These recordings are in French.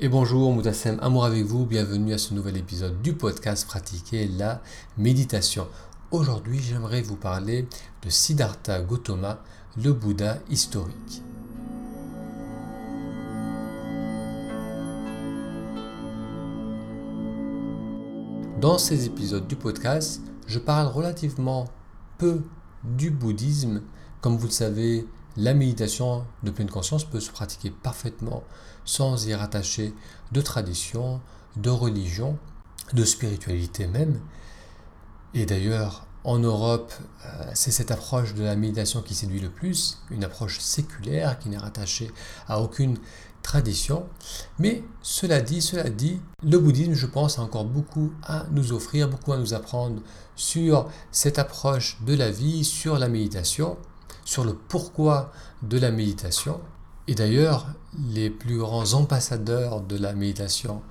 Et bonjour, Moutassem, amour avec vous, bienvenue à ce nouvel épisode du podcast Pratiquer la méditation. Aujourd'hui, j'aimerais vous parler de Siddhartha Gautama, le Bouddha historique. Dans ces épisodes du podcast, je parle relativement peu du bouddhisme. Comme vous le savez, la méditation de pleine conscience peut se pratiquer parfaitement sans y rattacher de tradition, de religion, de spiritualité même. Et d'ailleurs, en Europe, euh, c'est cette approche de la méditation qui séduit le plus, une approche séculaire qui n'est rattachée à aucune tradition. Mais cela dit, cela dit, le bouddhisme, je pense, a encore beaucoup à nous offrir, beaucoup à nous apprendre sur cette approche de la vie, sur la méditation, sur le pourquoi de la méditation. Et d'ailleurs, les plus grands ambassadeurs de la méditation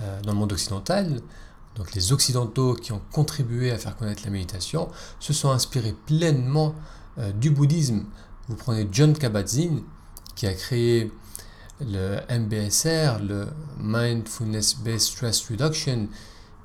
euh, dans le monde occidental, donc les occidentaux qui ont contribué à faire connaître la méditation, se sont inspirés pleinement euh, du bouddhisme. Vous prenez John Kabat-Zinn qui a créé le MBSR, le Mindfulness Based Stress Reduction,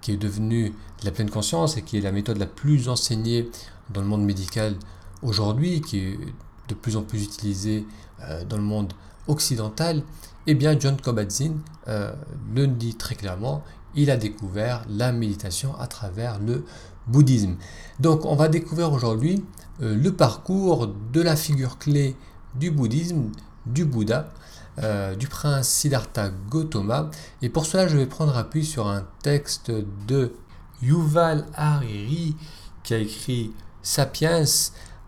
qui est devenu la pleine conscience et qui est la méthode la plus enseignée dans le monde médical aujourd'hui, qui est de plus en plus utilisée euh, dans le monde occidental, eh bien John Kabat-Zinn euh, le dit très clairement, il a découvert la méditation à travers le bouddhisme. Donc on va découvrir aujourd'hui euh, le parcours de la figure clé du bouddhisme, du Bouddha, du prince Siddhartha Gautama. Et pour cela, je vais prendre appui sur un texte de Yuval Hariri qui a écrit Sapiens,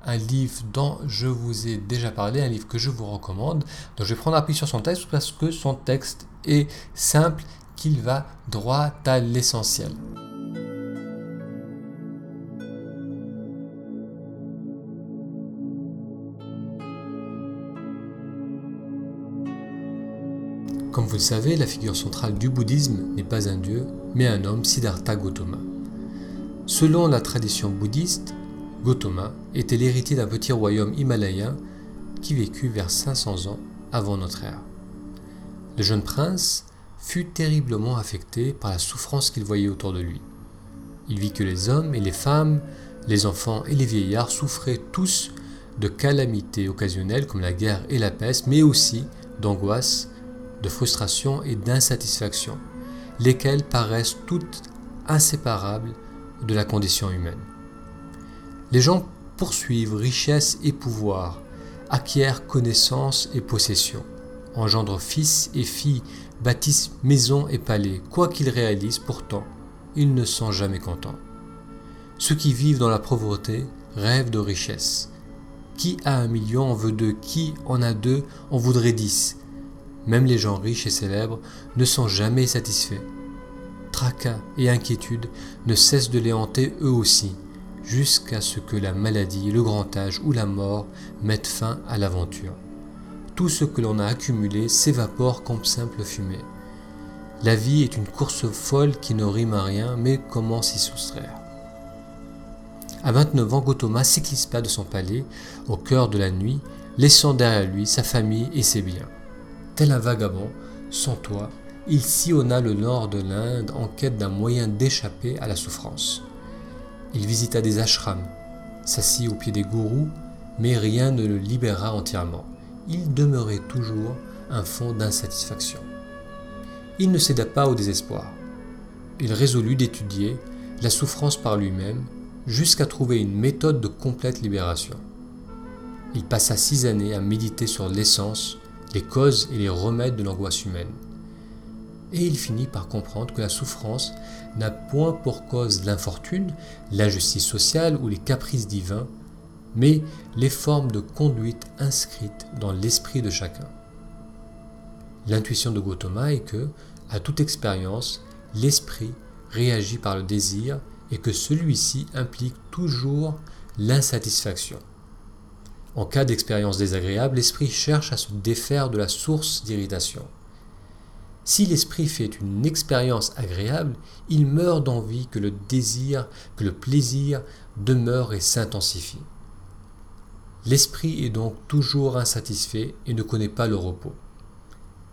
un livre dont je vous ai déjà parlé, un livre que je vous recommande. Donc je vais prendre appui sur son texte parce que son texte est simple, qu'il va droit à l'essentiel. Comme vous le savez, la figure centrale du bouddhisme n'est pas un dieu, mais un homme, Siddhartha Gautama. Selon la tradition bouddhiste, Gautama était l'héritier d'un petit royaume himalayen qui vécut vers 500 ans avant notre ère. Le jeune prince fut terriblement affecté par la souffrance qu'il voyait autour de lui. Il vit que les hommes et les femmes, les enfants et les vieillards souffraient tous de calamités occasionnelles comme la guerre et la peste, mais aussi d'angoisse, de frustration et d'insatisfaction, lesquelles paraissent toutes inséparables de la condition humaine. Les gens poursuivent richesse et pouvoir, acquièrent connaissance et possession, engendrent fils et filles, bâtissent maisons et palais, quoi qu'ils réalisent pourtant, ils ne sont jamais contents. Ceux qui vivent dans la pauvreté rêvent de richesse. Qui a un million en veut deux, qui en a deux en voudrait dix. Même les gens riches et célèbres ne sont jamais satisfaits. Tracas et inquiétudes ne cessent de les hanter eux aussi jusqu'à ce que la maladie, le grand âge ou la mort mettent fin à l'aventure. Tout ce que l'on a accumulé s'évapore comme simple fumée. La vie est une course folle qui ne rime à rien, mais comment s'y soustraire? À 29 ans, Gautama s'éclispa de son palais au cœur de la nuit, laissant derrière lui sa famille et ses biens. Tel un vagabond, sans toit, il sillonna le nord de l'Inde en quête d'un moyen d'échapper à la souffrance. Il visita des ashrams, s'assit au pied des gourous, mais rien ne le libéra entièrement. Il demeurait toujours un fond d'insatisfaction. Il ne céda pas au désespoir. Il résolut d'étudier la souffrance par lui-même jusqu'à trouver une méthode de complète libération. Il passa six années à méditer sur l'essence, les causes et les remèdes de l'angoisse humaine et il finit par comprendre que la souffrance n'a point pour cause l'infortune, l'injustice sociale ou les caprices divins, mais les formes de conduite inscrites dans l'esprit de chacun. L'intuition de Gautama est que, à toute expérience, l'esprit réagit par le désir et que celui-ci implique toujours l'insatisfaction. En cas d'expérience désagréable, l'esprit cherche à se défaire de la source d'irritation. Si l'esprit fait une expérience agréable, il meurt d'envie que le désir, que le plaisir demeure et s'intensifie. L'esprit est donc toujours insatisfait et ne connaît pas le repos.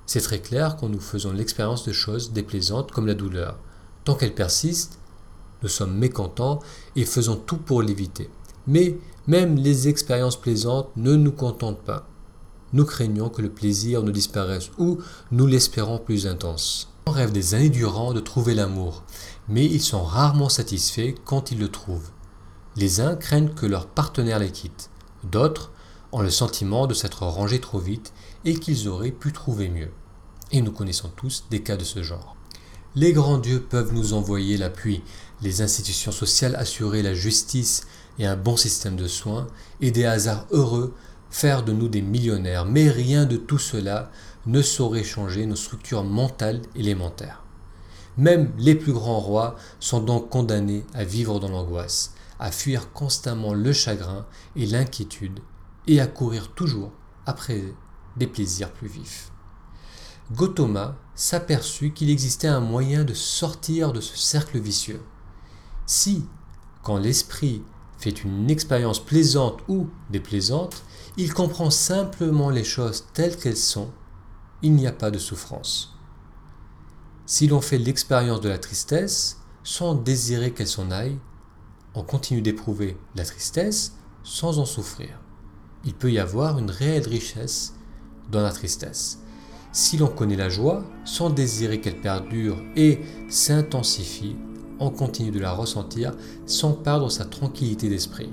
C'est très clair quand nous faisons l'expérience de choses déplaisantes comme la douleur. Tant qu'elle persiste, nous sommes mécontents et faisons tout pour l'éviter. Mais même les expériences plaisantes ne nous contentent pas. Nous craignons que le plaisir ne disparaisse ou nous l'espérons plus intense. On rêve des années durant de trouver l'amour, mais ils sont rarement satisfaits quand ils le trouvent. Les uns craignent que leur partenaire les quitte, d'autres ont le sentiment de s'être rangés trop vite et qu'ils auraient pu trouver mieux. Et nous connaissons tous des cas de ce genre. Les grands dieux peuvent nous envoyer la pluie, les institutions sociales assurer la justice et un bon système de soins, et des hasards heureux faire de nous des millionnaires, mais rien de tout cela ne saurait changer nos structures mentales élémentaires. Même les plus grands rois sont donc condamnés à vivre dans l'angoisse, à fuir constamment le chagrin et l'inquiétude, et à courir toujours après des plaisirs plus vifs. Gautama s'aperçut qu'il existait un moyen de sortir de ce cercle vicieux. Si, quand l'esprit fait une expérience plaisante ou déplaisante, il comprend simplement les choses telles qu'elles sont, il n'y a pas de souffrance. Si l'on fait l'expérience de la tristesse, sans désirer qu'elle s'en aille, on continue d'éprouver la tristesse sans en souffrir. Il peut y avoir une réelle richesse dans la tristesse. Si l'on connaît la joie, sans désirer qu'elle perdure et s'intensifie, on continue de la ressentir sans perdre sa tranquillité d'esprit.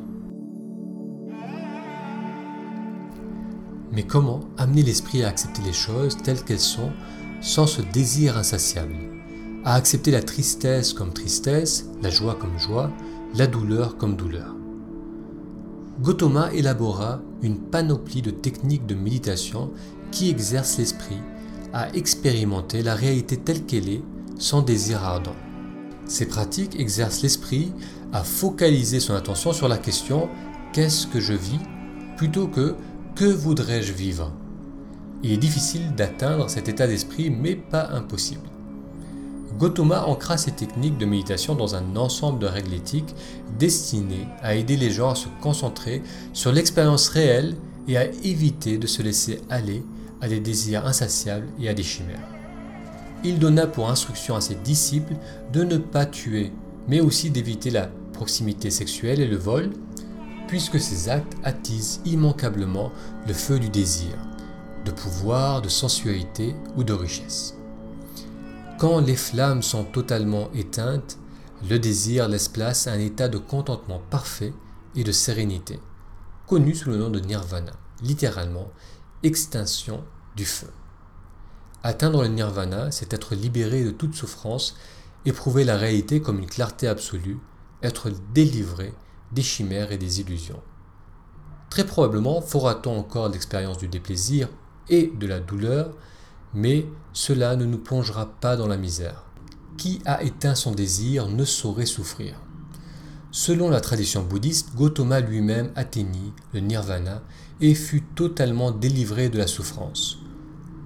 Mais comment amener l'esprit à accepter les choses telles qu'elles sont sans ce désir insatiable? À accepter la tristesse comme tristesse, la joie comme joie, la douleur comme douleur. Gautama élabora une panoplie de techniques de méditation qui exerce l'esprit à expérimenter la réalité telle qu'elle est sans désir ardent. Ces pratiques exercent l'esprit à focaliser son attention sur la question qu'est-ce que je vis plutôt que que voudrais-je vivre? Il est difficile d'atteindre cet état d'esprit mais pas impossible. Gautama ancra ces techniques de méditation dans un ensemble de règles éthiques destinées à aider les gens à se concentrer sur l'expérience réelle et à éviter de se laisser aller à des désirs insatiables et à des chimères. Il donna pour instruction à ses disciples de ne pas tuer, mais aussi d'éviter la proximité sexuelle et le vol, puisque ces actes attisent immanquablement le feu du désir, de pouvoir, de sensualité ou de richesse. Quand les flammes sont totalement éteintes, le désir laisse place à un état de contentement parfait et de sérénité, connu sous le nom de nirvana, littéralement extinction du feu. Atteindre le nirvana, c'est être libéré de toute souffrance, éprouver la réalité comme une clarté absolue, être délivré des chimères et des illusions. Très probablement fera-t-on encore l'expérience du déplaisir et de la douleur, mais cela ne nous plongera pas dans la misère. Qui a éteint son désir ne saurait souffrir. Selon la tradition bouddhiste, Gautama lui-même atteignit le nirvana et fut totalement délivré de la souffrance.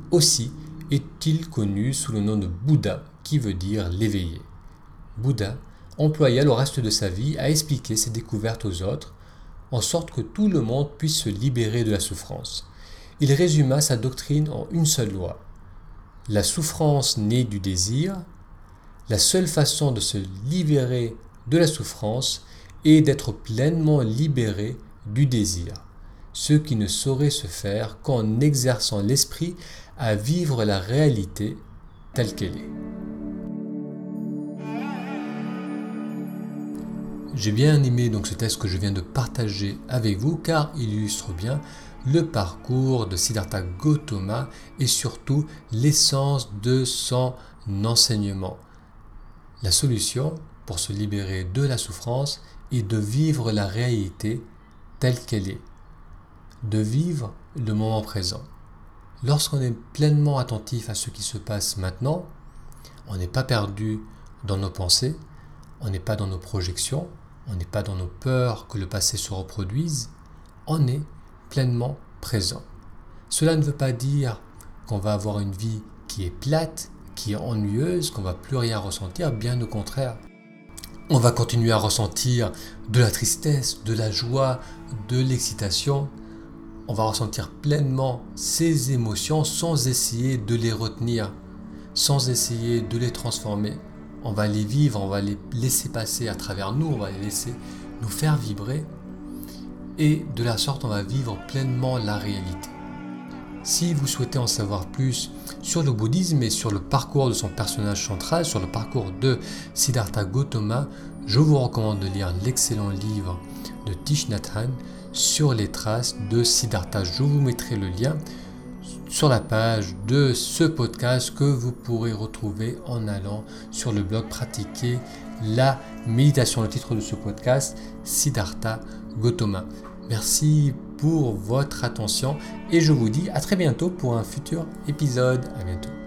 Aussi est-il connu sous le nom de Bouddha, qui veut dire l'éveillé. Bouddha employa le reste de sa vie à expliquer ses découvertes aux autres, en sorte que tout le monde puisse se libérer de la souffrance. Il résuma sa doctrine en une seule loi. La souffrance naît du désir. La seule façon de se libérer de la souffrance est d'être pleinement libéré du désir, ce qui ne saurait se faire qu'en exerçant l'esprit à vivre la réalité telle qu'elle est. J'ai bien aimé donc ce texte que je viens de partager avec vous car il illustre bien le parcours de Siddhartha Gautama et surtout l'essence de son enseignement. La solution pour se libérer de la souffrance est de vivre la réalité telle qu'elle est, de vivre le moment présent. Lorsqu'on est pleinement attentif à ce qui se passe maintenant, on n'est pas perdu dans nos pensées, on n'est pas dans nos projections, on n'est pas dans nos peurs que le passé se reproduise, on est pleinement présent. Cela ne veut pas dire qu'on va avoir une vie qui est plate, qui est ennuyeuse, qu'on va plus rien ressentir, bien au contraire. On va continuer à ressentir de la tristesse, de la joie, de l'excitation. on va ressentir pleinement ces émotions sans essayer de les retenir, sans essayer de les transformer. On va les vivre, on va les laisser passer à travers nous, on va les laisser nous faire vibrer. Et de la sorte, on va vivre pleinement la réalité. Si vous souhaitez en savoir plus sur le bouddhisme et sur le parcours de son personnage central, sur le parcours de Siddhartha Gautama, je vous recommande de lire l'excellent livre de Hanh sur les traces de Siddhartha. Je vous mettrai le lien sur la page de ce podcast que vous pourrez retrouver en allant sur le blog pratiquer la méditation. Le titre de ce podcast, Siddhartha Gautama. Merci pour votre attention et je vous dis à très bientôt pour un futur épisode. À bientôt.